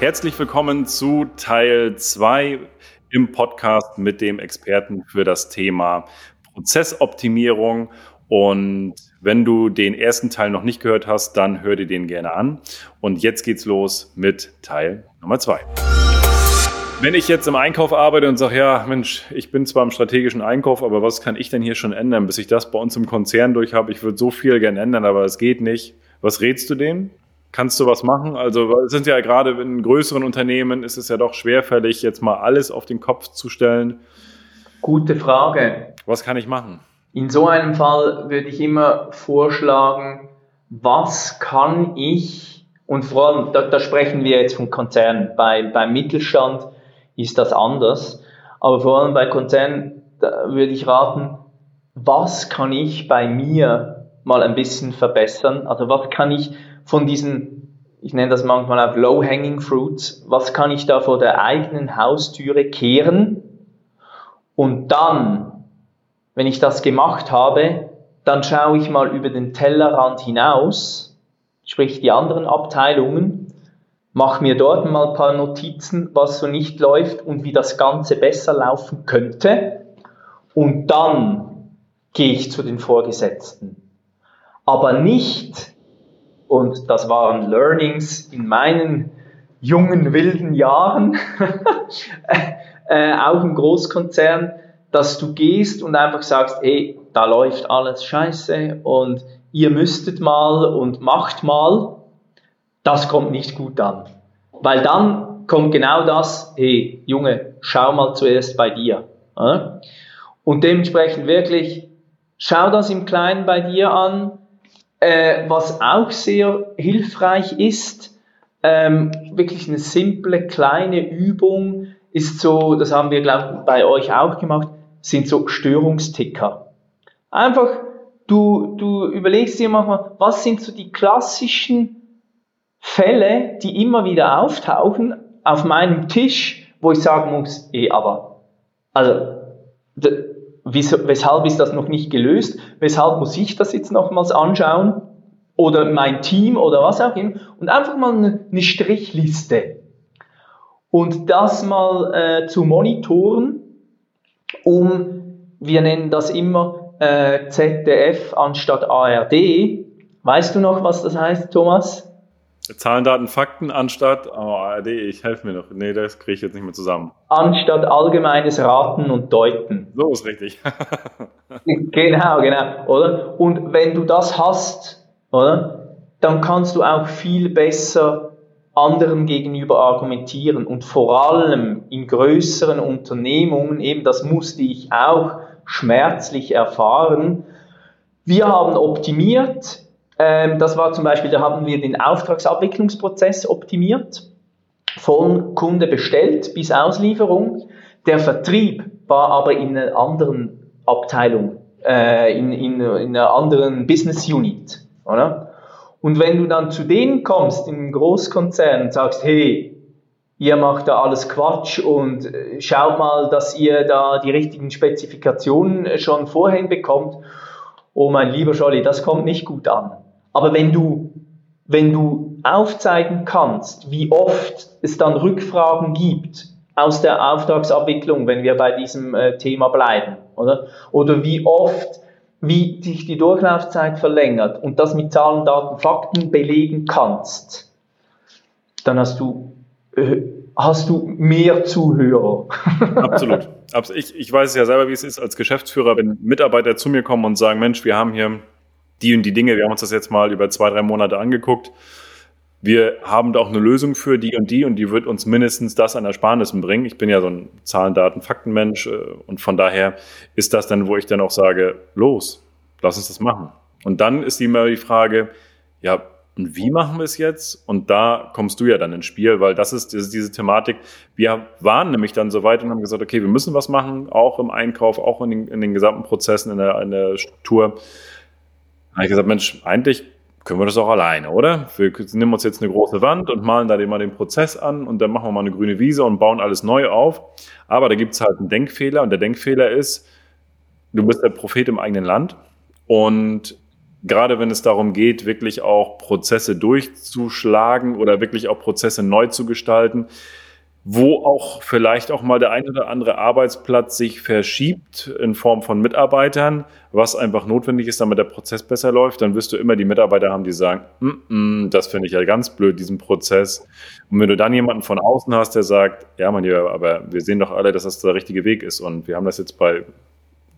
Herzlich willkommen zu Teil 2 im Podcast mit dem Experten für das Thema Prozessoptimierung. Und wenn du den ersten Teil noch nicht gehört hast, dann hör dir den gerne an. Und jetzt geht's los mit Teil Nummer 2. Wenn ich jetzt im Einkauf arbeite und sage, ja, Mensch, ich bin zwar im strategischen Einkauf, aber was kann ich denn hier schon ändern, bis ich das bei uns im Konzern durch habe? Ich würde so viel gerne ändern, aber es geht nicht. Was rätst du denen? Kannst du was machen? Also es sind ja gerade in größeren Unternehmen ist es ja doch schwerfällig, jetzt mal alles auf den Kopf zu stellen. Gute Frage. Was kann ich machen? In so einem Fall würde ich immer vorschlagen, was kann ich, und vor allem, da, da sprechen wir jetzt vom Konzern, bei, beim Mittelstand ist das anders. Aber vor allem bei Konzernen würde ich raten, was kann ich bei mir mal ein bisschen verbessern? Also was kann ich von diesen, ich nenne das manchmal auch Low-Hanging Fruits, was kann ich da vor der eigenen Haustüre kehren? Und dann, wenn ich das gemacht habe, dann schaue ich mal über den Tellerrand hinaus, sprich die anderen Abteilungen, mache mir dort mal ein paar Notizen, was so nicht läuft und wie das Ganze besser laufen könnte. Und dann gehe ich zu den Vorgesetzten. Aber nicht, und das waren Learnings in meinen jungen, wilden Jahren, äh, auch im Großkonzern, dass du gehst und einfach sagst, hey, da läuft alles scheiße und ihr müsstet mal und macht mal das kommt nicht gut an. Weil dann kommt genau das, hey Junge, schau mal zuerst bei dir. Und dementsprechend wirklich, schau das im Kleinen bei dir an. Äh, was auch sehr hilfreich ist, ähm, wirklich eine simple kleine Übung ist so, das haben wir glaube ich bei euch auch gemacht, sind so Störungsticker. Einfach, du, du überlegst dir manchmal, was sind so die klassischen Fälle, die immer wieder auftauchen auf meinem Tisch, wo ich sagen muss, eh, aber, also, weshalb ist das noch nicht gelöst? Weshalb muss ich das jetzt nochmals anschauen? Oder mein Team oder was auch immer. Und einfach mal eine, Strichliste. Und das mal äh, zu monitoren, um, wir nennen das immer äh, ZDF anstatt ARD. Weißt du noch, was das heißt, Thomas? Zahlen, Daten, Fakten anstatt, oh, ARD, ich helfe mir noch. Nee, das kriege ich jetzt nicht mehr zusammen. Anstatt allgemeines Raten und Deuten. So ist richtig. genau, genau, oder? Und wenn du das hast, oder? Dann kannst du auch viel besser anderen gegenüber argumentieren und vor allem in größeren Unternehmungen, eben das musste ich auch schmerzlich erfahren. Wir haben optimiert, ähm, das war zum Beispiel, da haben wir den Auftragsabwicklungsprozess optimiert, von Kunde bestellt bis Auslieferung. Der Vertrieb war aber in einer anderen Abteilung, äh, in, in, in einer anderen Business Unit. Oder? Und wenn du dann zu denen kommst, einem Großkonzern, und sagst, hey, ihr macht da alles Quatsch und äh, schaut mal, dass ihr da die richtigen Spezifikationen schon vorhin bekommt. Oh mein lieber Scholli, das kommt nicht gut an. Aber wenn du, wenn du aufzeigen kannst, wie oft es dann Rückfragen gibt aus der Auftragsabwicklung, wenn wir bei diesem äh, Thema bleiben, oder? Oder wie oft, wie sich die Durchlaufzeit verlängert und das mit Zahlen, Daten, Fakten belegen kannst, dann hast du äh, hast du mehr Zuhörer. Absolut. Ich, ich weiß ja selber, wie es ist als Geschäftsführer, wenn Mitarbeiter zu mir kommen und sagen, Mensch, wir haben hier die und die Dinge, wir haben uns das jetzt mal über zwei, drei Monate angeguckt. Wir haben da auch eine Lösung für die und die und die wird uns mindestens das an Ersparnissen bringen. Ich bin ja so ein Zahlen, Daten, Faktenmensch äh, und von daher ist das dann, wo ich dann auch sage, los, lass uns das machen. Und dann ist immer die Frage, ja, und wie machen wir es jetzt? Und da kommst du ja dann ins Spiel, weil das ist, das ist diese Thematik. Wir waren nämlich dann so weit und haben gesagt, okay, wir müssen was machen, auch im Einkauf, auch in den, in den gesamten Prozessen, in der, in der Struktur habe ich gesagt, Mensch, eigentlich können wir das auch alleine, oder? Wir nehmen uns jetzt eine große Wand und malen da mal den Prozess an und dann machen wir mal eine grüne Wiese und bauen alles neu auf. Aber da gibt es halt einen Denkfehler und der Denkfehler ist, du bist der Prophet im eigenen Land und gerade wenn es darum geht, wirklich auch Prozesse durchzuschlagen oder wirklich auch Prozesse neu zu gestalten, wo auch vielleicht auch mal der ein oder andere Arbeitsplatz sich verschiebt in Form von Mitarbeitern, was einfach notwendig ist, damit der Prozess besser läuft, dann wirst du immer die Mitarbeiter haben, die sagen, mm -mm, das finde ich ja ganz blöd, diesen Prozess. Und wenn du dann jemanden von außen hast, der sagt, ja, mein Lieber, aber wir sehen doch alle, dass das der richtige Weg ist und wir haben das jetzt bei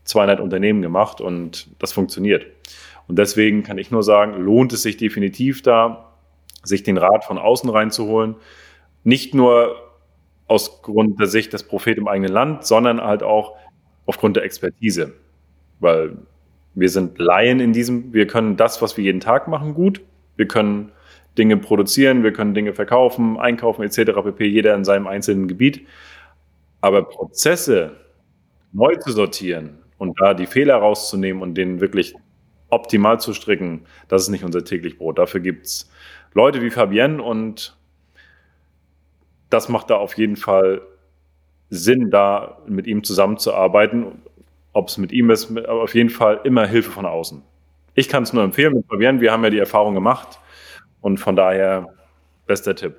200 Unternehmen gemacht und das funktioniert. Und deswegen kann ich nur sagen, lohnt es sich definitiv da, sich den Rat von außen reinzuholen. Nicht nur aus Grund der Sicht des Prophet im eigenen Land, sondern halt auch aufgrund der Expertise. Weil wir sind Laien in diesem, wir können das, was wir jeden Tag machen, gut. Wir können Dinge produzieren, wir können Dinge verkaufen, einkaufen etc. pp. Jeder in seinem einzelnen Gebiet. Aber Prozesse neu zu sortieren und da die Fehler rauszunehmen und den wirklich optimal zu stricken, das ist nicht unser täglich Brot. Dafür gibt es Leute wie Fabienne und das macht da auf jeden Fall Sinn, da mit ihm zusammenzuarbeiten. Ob es mit ihm ist, aber auf jeden Fall immer Hilfe von außen. Ich kann es nur empfehlen mit Fabian. Wir haben ja die Erfahrung gemacht und von daher bester Tipp.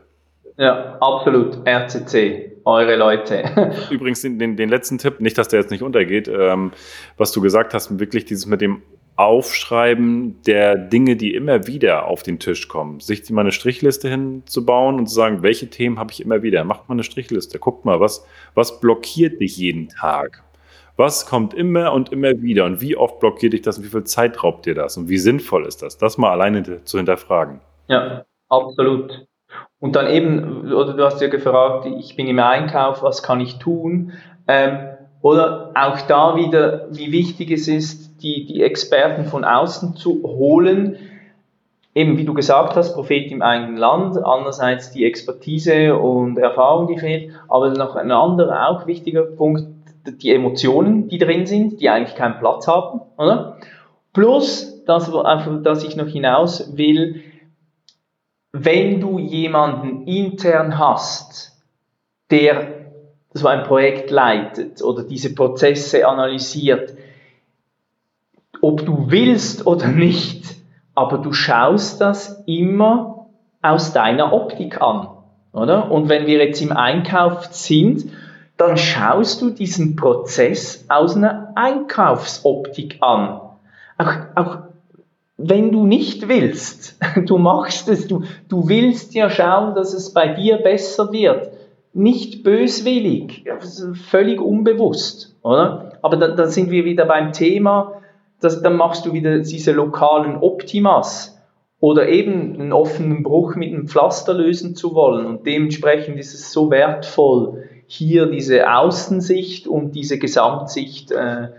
Ja, absolut. RCC, eure Leute. Übrigens den, den, den, letzten Tipp, nicht, dass der jetzt nicht untergeht, ähm, was du gesagt hast, wirklich dieses mit dem Aufschreiben der Dinge, die immer wieder auf den Tisch kommen. Sich mal eine Strichliste hinzubauen und zu sagen, welche Themen habe ich immer wieder? Macht mal eine Strichliste. Guckt mal, was, was blockiert dich jeden Tag? Was kommt immer und immer wieder? Und wie oft blockiert dich das und wie viel Zeit raubt dir das? Und wie sinnvoll ist das? Das mal alleine zu hinterfragen. Ja, absolut. Und dann eben, oder du hast ja gefragt, ich bin im Einkauf, was kann ich tun? Ähm, oder auch da wieder, wie wichtig es ist, die, die Experten von außen zu holen. Eben wie du gesagt hast, Prophet im eigenen Land, andererseits die Expertise und Erfahrung, die fehlt, aber noch ein anderer auch wichtiger Punkt, die Emotionen, die drin sind, die eigentlich keinen Platz haben, oder? Plus, das, dass ich noch hinaus will, wenn du jemanden intern hast, der so ein Projekt leitet oder diese Prozesse analysiert, willst oder nicht, aber du schaust das immer aus deiner Optik an, oder? Und wenn wir jetzt im Einkauf sind, dann schaust du diesen Prozess aus einer Einkaufsoptik an. Auch, auch wenn du nicht willst, du machst es, du, du willst ja schauen, dass es bei dir besser wird nicht böswillig, völlig unbewusst, oder? Aber da, da sind wir wieder beim Thema, dass, dann machst du wieder diese lokalen Optimas oder eben einen offenen Bruch mit einem Pflaster lösen zu wollen. Und dementsprechend ist es so wertvoll, hier diese Außensicht und diese Gesamtsicht äh,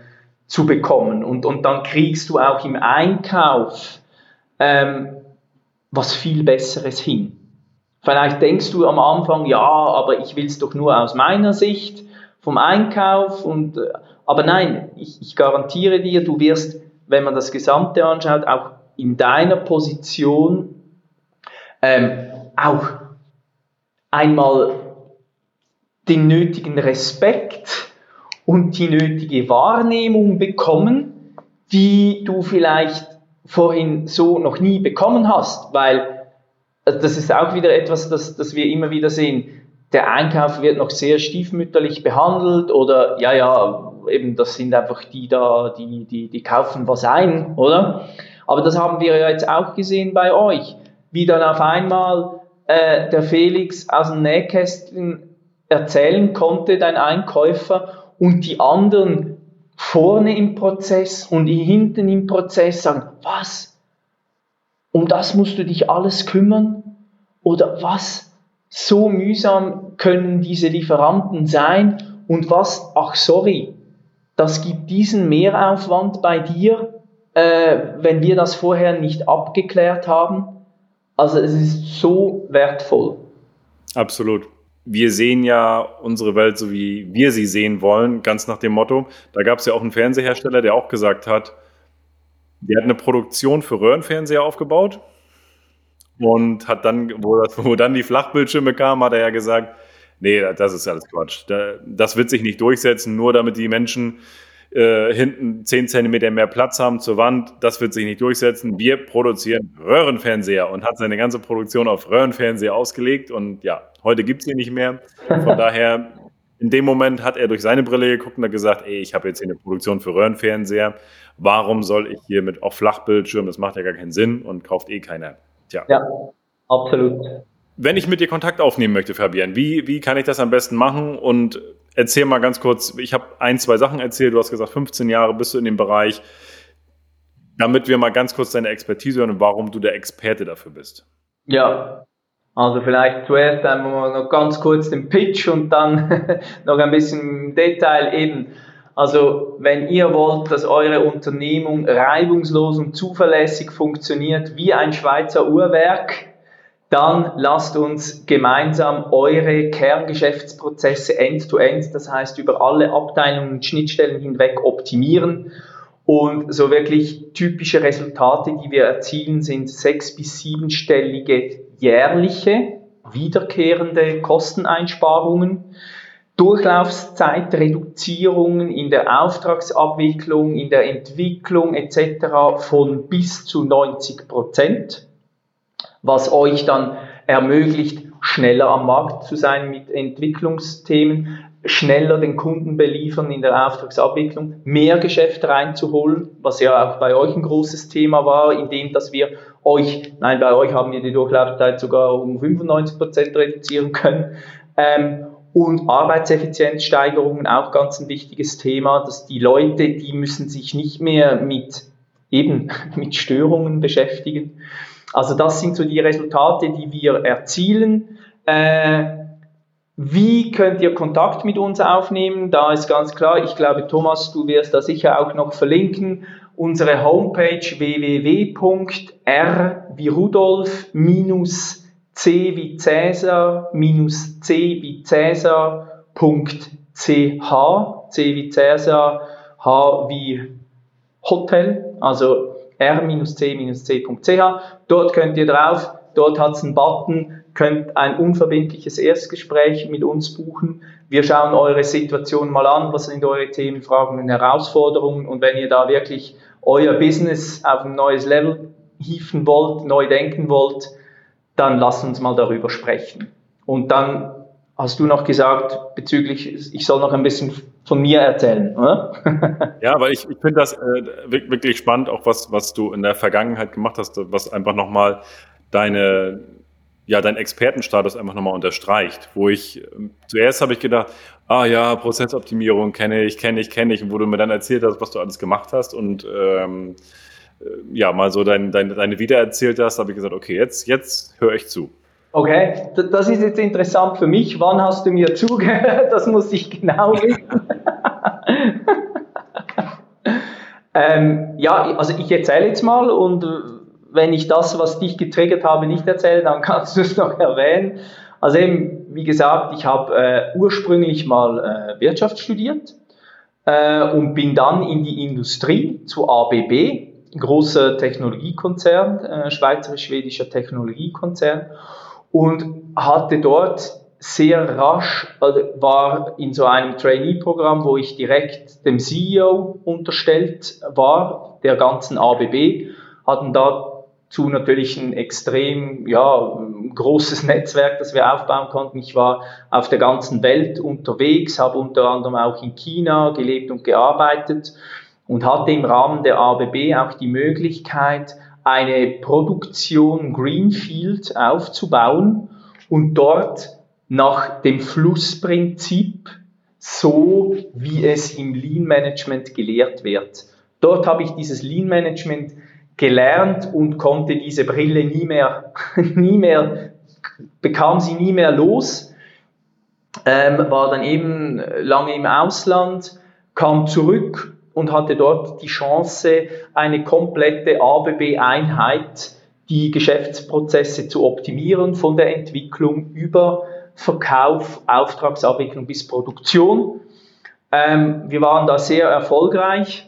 zu bekommen. Und, und dann kriegst du auch im Einkauf ähm, was viel Besseres hin. Vielleicht denkst du am Anfang, ja, aber ich will es doch nur aus meiner Sicht vom Einkauf und äh, aber nein, ich, ich garantiere dir, du wirst, wenn man das Gesamte anschaut, auch in deiner Position ähm, auch einmal den nötigen Respekt und die nötige Wahrnehmung bekommen, die du vielleicht vorhin so noch nie bekommen hast, weil also das ist auch wieder etwas, das, das wir immer wieder sehen. Der Einkauf wird noch sehr stiefmütterlich behandelt oder ja, ja, eben das sind einfach die da, die, die, die kaufen was ein, oder? Aber das haben wir ja jetzt auch gesehen bei euch, wie dann auf einmal äh, der Felix aus dem Nähkästchen erzählen konnte, dein Einkäufer, und die anderen vorne im Prozess und hinten im Prozess sagen, was? um das musst du dich alles kümmern? Oder was? So mühsam können diese Lieferanten sein und was, ach sorry, das gibt diesen Mehraufwand bei dir, äh, wenn wir das vorher nicht abgeklärt haben. Also es ist so wertvoll. Absolut. Wir sehen ja unsere Welt so, wie wir sie sehen wollen, ganz nach dem Motto. Da gab es ja auch einen Fernsehersteller, der auch gesagt hat, der hat eine Produktion für Röhrenfernseher aufgebaut und hat dann, wo, das, wo dann die Flachbildschirme kamen, hat er ja gesagt, nee, das ist alles Quatsch. Das wird sich nicht durchsetzen, nur damit die Menschen äh, hinten 10 Zentimeter mehr Platz haben zur Wand, das wird sich nicht durchsetzen. Wir produzieren Röhrenfernseher und hat seine ganze Produktion auf Röhrenfernseher ausgelegt und ja, heute gibt es sie nicht mehr. Von daher, in dem Moment hat er durch seine Brille geguckt und hat gesagt, ey, ich habe jetzt hier eine Produktion für Röhrenfernseher. Warum soll ich hier mit auch Flachbildschirm, das macht ja gar keinen Sinn und kauft eh keiner. Tja. Ja, absolut. Wenn ich mit dir Kontakt aufnehmen möchte, Fabian, wie, wie kann ich das am besten machen? Und erzähl mal ganz kurz, ich habe ein, zwei Sachen erzählt, du hast gesagt, 15 Jahre bist du in dem Bereich, damit wir mal ganz kurz deine Expertise hören und warum du der Experte dafür bist. Ja, also vielleicht zuerst einmal noch ganz kurz den Pitch und dann noch ein bisschen Detail eben. Also wenn ihr wollt, dass eure Unternehmung reibungslos und zuverlässig funktioniert wie ein Schweizer Uhrwerk, dann lasst uns gemeinsam eure Kerngeschäftsprozesse end-to-end, das heißt über alle Abteilungen und Schnittstellen hinweg optimieren. Und so wirklich typische Resultate, die wir erzielen, sind sechs- bis siebenstellige jährliche, wiederkehrende Kosteneinsparungen. Durchlaufzeitreduzierungen in der Auftragsabwicklung, in der Entwicklung etc. von bis zu 90 Prozent was euch dann ermöglicht, schneller am Markt zu sein mit Entwicklungsthemen, schneller den Kunden beliefern in der Auftragsabwicklung, mehr Geschäft reinzuholen, was ja auch bei euch ein großes Thema war, indem dass wir euch, nein, bei euch haben wir die Durchlaufzeit sogar um 95 Prozent reduzieren können. Ähm, und Arbeitseffizienzsteigerungen auch ganz ein wichtiges Thema, dass die Leute, die müssen sich nicht mehr mit eben mit Störungen beschäftigen, also das sind so die Resultate, die wir erzielen. Äh, wie könnt ihr Kontakt mit uns aufnehmen? Da ist ganz klar, ich glaube, Thomas, du wirst da sicher auch noch verlinken. Unsere Homepage www.r wie Rudolf minus c wie Cäsar minus c wie Cäsar.ch c wie Cäsar, h wie Hotel, also r-c-c.ch. Dort könnt ihr drauf, dort hat es einen Button, könnt ein unverbindliches Erstgespräch mit uns buchen. Wir schauen eure Situation mal an, was sind eure Themen, Fragen und Herausforderungen und wenn ihr da wirklich euer Business auf ein neues Level hieven wollt, neu denken wollt, dann lasst uns mal darüber sprechen. Und dann hast du noch gesagt bezüglich, ich soll noch ein bisschen von mir erzählen, oder? ja, weil ich, ich finde das äh, wirklich spannend, auch was, was du in der Vergangenheit gemacht hast, was einfach nochmal deine, ja, deinen Expertenstatus einfach nochmal unterstreicht. Wo ich, zuerst habe ich gedacht, ah ja, Prozessoptimierung kenne ich, kenne ich, kenne ich, und wo du mir dann erzählt hast, was du alles gemacht hast und ähm, äh, ja, mal so dein, dein, deine Wiedererzählt hast, habe ich gesagt, okay, jetzt, jetzt höre ich zu. Okay, das ist jetzt interessant für mich. Wann hast du mir zugehört? Das muss ich genau wissen. ähm, ja, also ich erzähle jetzt mal und äh, wenn ich das, was dich getriggert habe, nicht erzähle, dann kannst du es noch erwähnen. Also eben, wie gesagt, ich habe äh, ursprünglich mal äh, Wirtschaft studiert äh, und bin dann in die Industrie zu ABB, großer Technologiekonzern, äh, schweizerisch-schwedischer Technologiekonzern und hatte dort sehr rasch, also war in so einem Trainee-Programm, wo ich direkt dem CEO unterstellt war, der ganzen ABB, hatten dazu natürlich ein extrem ja, großes Netzwerk, das wir aufbauen konnten. Ich war auf der ganzen Welt unterwegs, habe unter anderem auch in China gelebt und gearbeitet und hatte im Rahmen der ABB auch die Möglichkeit, eine Produktion Greenfield aufzubauen und dort nach dem Flussprinzip so, wie es im Lean Management gelehrt wird. Dort habe ich dieses Lean Management gelernt und konnte diese Brille nie mehr, nie mehr, bekam sie nie mehr los, ähm, war dann eben lange im Ausland, kam zurück und hatte dort die Chance, eine komplette ABB-Einheit, die Geschäftsprozesse zu optimieren, von der Entwicklung über Verkauf, Auftragsabwicklung bis Produktion. Ähm, wir waren da sehr erfolgreich,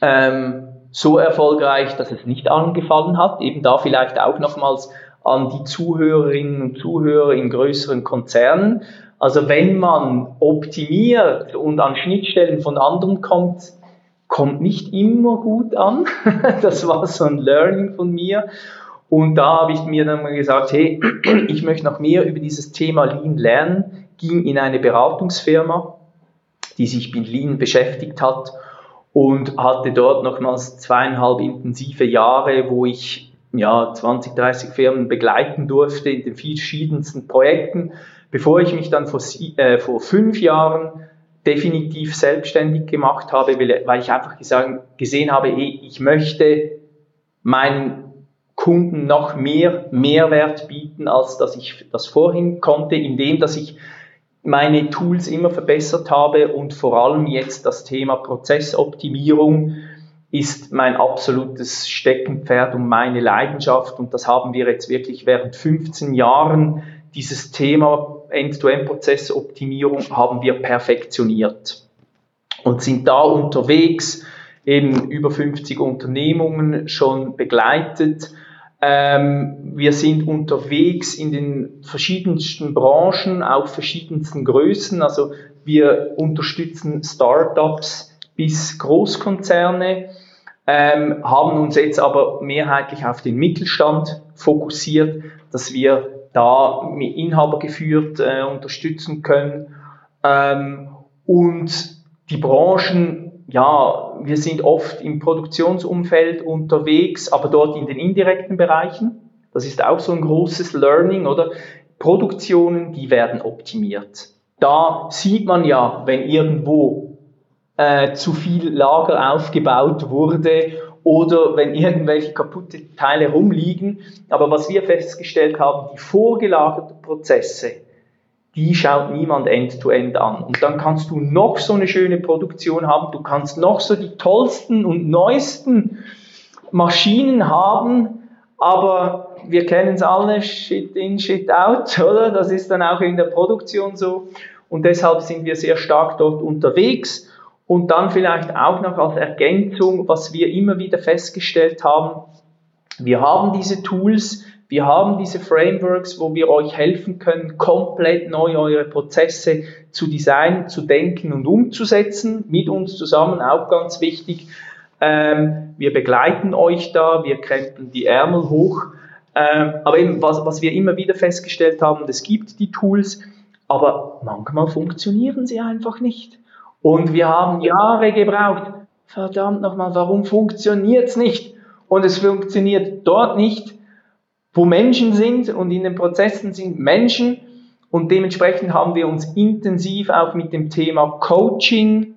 ähm, so erfolgreich, dass es nicht angefallen hat. Eben da vielleicht auch nochmals an die Zuhörerinnen und Zuhörer in größeren Konzernen. Also wenn man optimiert und an Schnittstellen von anderen kommt, kommt nicht immer gut an. das war so ein Learning von mir. Und da habe ich mir dann mal gesagt, hey, ich möchte noch mehr über dieses Thema Lean lernen, ging in eine Beratungsfirma, die sich mit Lean beschäftigt hat und hatte dort nochmals zweieinhalb intensive Jahre, wo ich ja, 20, 30 Firmen begleiten durfte in den verschiedensten Projekten, bevor ich mich dann vor, äh, vor fünf Jahren definitiv selbstständig gemacht habe, weil ich einfach gesagt, gesehen habe, ich möchte meinen Kunden noch mehr Mehrwert bieten, als dass ich das vorhin konnte, indem dass ich meine Tools immer verbessert habe und vor allem jetzt das Thema Prozessoptimierung ist mein absolutes Steckenpferd und meine Leidenschaft. Und das haben wir jetzt wirklich während 15 Jahren dieses Thema End-to-End-Prozessoptimierung haben wir perfektioniert und sind da unterwegs, eben über 50 Unternehmungen schon begleitet. Ähm, wir sind unterwegs in den verschiedensten Branchen, auch verschiedensten Größen. Also wir unterstützen Startups bis Großkonzerne, ähm, haben uns jetzt aber mehrheitlich auf den Mittelstand fokussiert, dass wir da Inhaber geführt äh, unterstützen können. Ähm, und die Branchen, ja, wir sind oft im Produktionsumfeld unterwegs, aber dort in den indirekten Bereichen. Das ist auch so ein großes Learning, oder? Produktionen, die werden optimiert. Da sieht man ja, wenn irgendwo äh, zu viel Lager aufgebaut wurde oder wenn irgendwelche kaputte Teile rumliegen. Aber was wir festgestellt haben, die vorgelagerten Prozesse, die schaut niemand end-to-end -end an. Und dann kannst du noch so eine schöne Produktion haben, du kannst noch so die tollsten und neuesten Maschinen haben, aber wir kennen es alle, Shit in, Shit out, oder? Das ist dann auch in der Produktion so. Und deshalb sind wir sehr stark dort unterwegs. Und dann vielleicht auch noch als Ergänzung, was wir immer wieder festgestellt haben, wir haben diese Tools, wir haben diese Frameworks, wo wir euch helfen können, komplett neu eure Prozesse zu designen, zu denken und umzusetzen, mit uns zusammen, auch ganz wichtig. Ähm, wir begleiten euch da, wir krempeln die Ärmel hoch. Ähm, aber eben, was, was wir immer wieder festgestellt haben, es gibt die Tools, aber manchmal funktionieren sie einfach nicht. Und wir haben Jahre gebraucht. Verdammt nochmal, warum funktioniert es nicht? Und es funktioniert dort nicht, wo Menschen sind und in den Prozessen sind Menschen. Und dementsprechend haben wir uns intensiv auch mit dem Thema Coaching,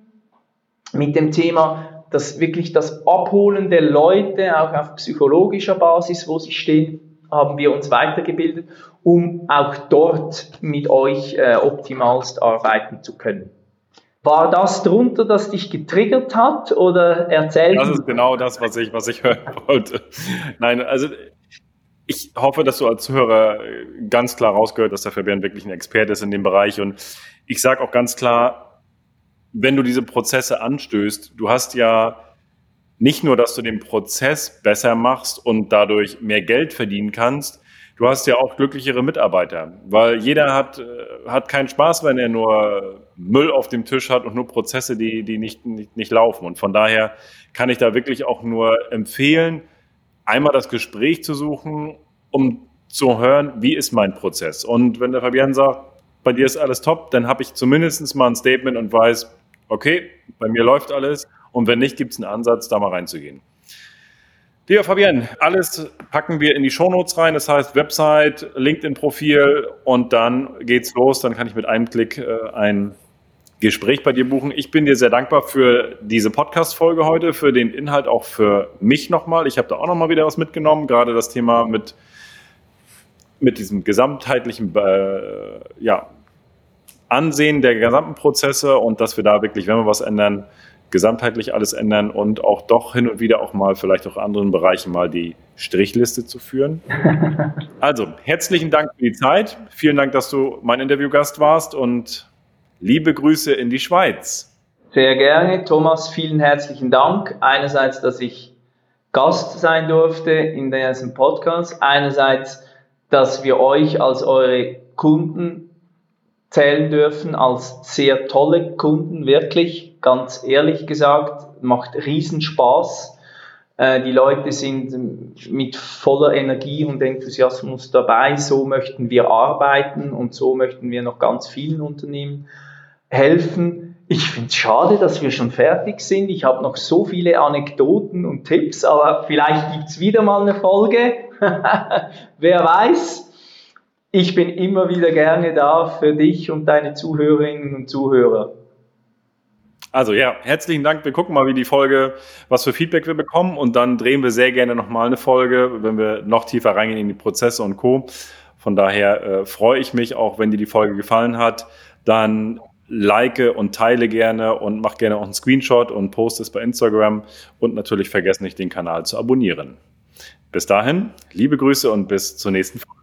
mit dem Thema, dass wirklich das Abholen der Leute, auch auf psychologischer Basis, wo sie stehen, haben wir uns weitergebildet, um auch dort mit euch äh, optimalst arbeiten zu können. War das drunter, das dich getriggert hat oder erzählt? Das ist genau das, was ich, was ich hören wollte. Nein, also ich hoffe, dass du als Zuhörer ganz klar rausgehört, dass der Fabian wirklich ein Experte ist in dem Bereich. Und ich sage auch ganz klar, wenn du diese Prozesse anstößt, du hast ja nicht nur, dass du den Prozess besser machst und dadurch mehr Geld verdienen kannst, du hast ja auch glücklichere Mitarbeiter, weil jeder hat, äh, hat keinen Spaß, wenn er nur Müll auf dem Tisch hat und nur Prozesse, die, die nicht, nicht, nicht laufen. Und von daher kann ich da wirklich auch nur empfehlen, einmal das Gespräch zu suchen, um zu hören, wie ist mein Prozess. Und wenn der Fabian sagt, bei dir ist alles top, dann habe ich zumindest mal ein Statement und weiß, okay, bei mir läuft alles. Und wenn nicht, gibt es einen Ansatz, da mal reinzugehen. Lieber Fabian, alles packen wir in die Shownotes rein, das heißt Website, LinkedIn-Profil und dann geht's los. Dann kann ich mit einem Klick äh, ein Gespräch bei dir buchen. Ich bin dir sehr dankbar für diese Podcast-Folge heute, für den Inhalt auch für mich nochmal. Ich habe da auch nochmal wieder was mitgenommen, gerade das Thema mit, mit diesem gesamtheitlichen äh, ja, Ansehen der gesamten Prozesse und dass wir da wirklich, wenn wir was ändern, gesamtheitlich alles ändern und auch doch hin und wieder auch mal vielleicht auch anderen Bereichen mal die Strichliste zu führen. Also, herzlichen Dank für die Zeit. Vielen Dank, dass du mein Interviewgast warst und liebe Grüße in die Schweiz. Sehr gerne, Thomas. Vielen herzlichen Dank. Einerseits, dass ich Gast sein durfte in diesem Podcast. Einerseits, dass wir euch als eure Kunden zählen dürfen als sehr tolle Kunden, wirklich, ganz ehrlich gesagt, macht Riesenspaß. Äh, die Leute sind mit voller Energie und Enthusiasmus dabei. So möchten wir arbeiten und so möchten wir noch ganz vielen Unternehmen helfen. Ich finde es schade, dass wir schon fertig sind. Ich habe noch so viele Anekdoten und Tipps, aber vielleicht gibt es wieder mal eine Folge. Wer weiß. Ich bin immer wieder gerne da für dich und deine Zuhörerinnen und Zuhörer. Also ja, herzlichen Dank. Wir gucken mal, wie die Folge, was für Feedback wir bekommen und dann drehen wir sehr gerne nochmal eine Folge, wenn wir noch tiefer reingehen in die Prozesse und Co. Von daher äh, freue ich mich, auch wenn dir die Folge gefallen hat, dann like und teile gerne und mach gerne auch einen Screenshot und poste es bei Instagram und natürlich vergesst nicht, den Kanal zu abonnieren. Bis dahin, liebe Grüße und bis zur nächsten Folge.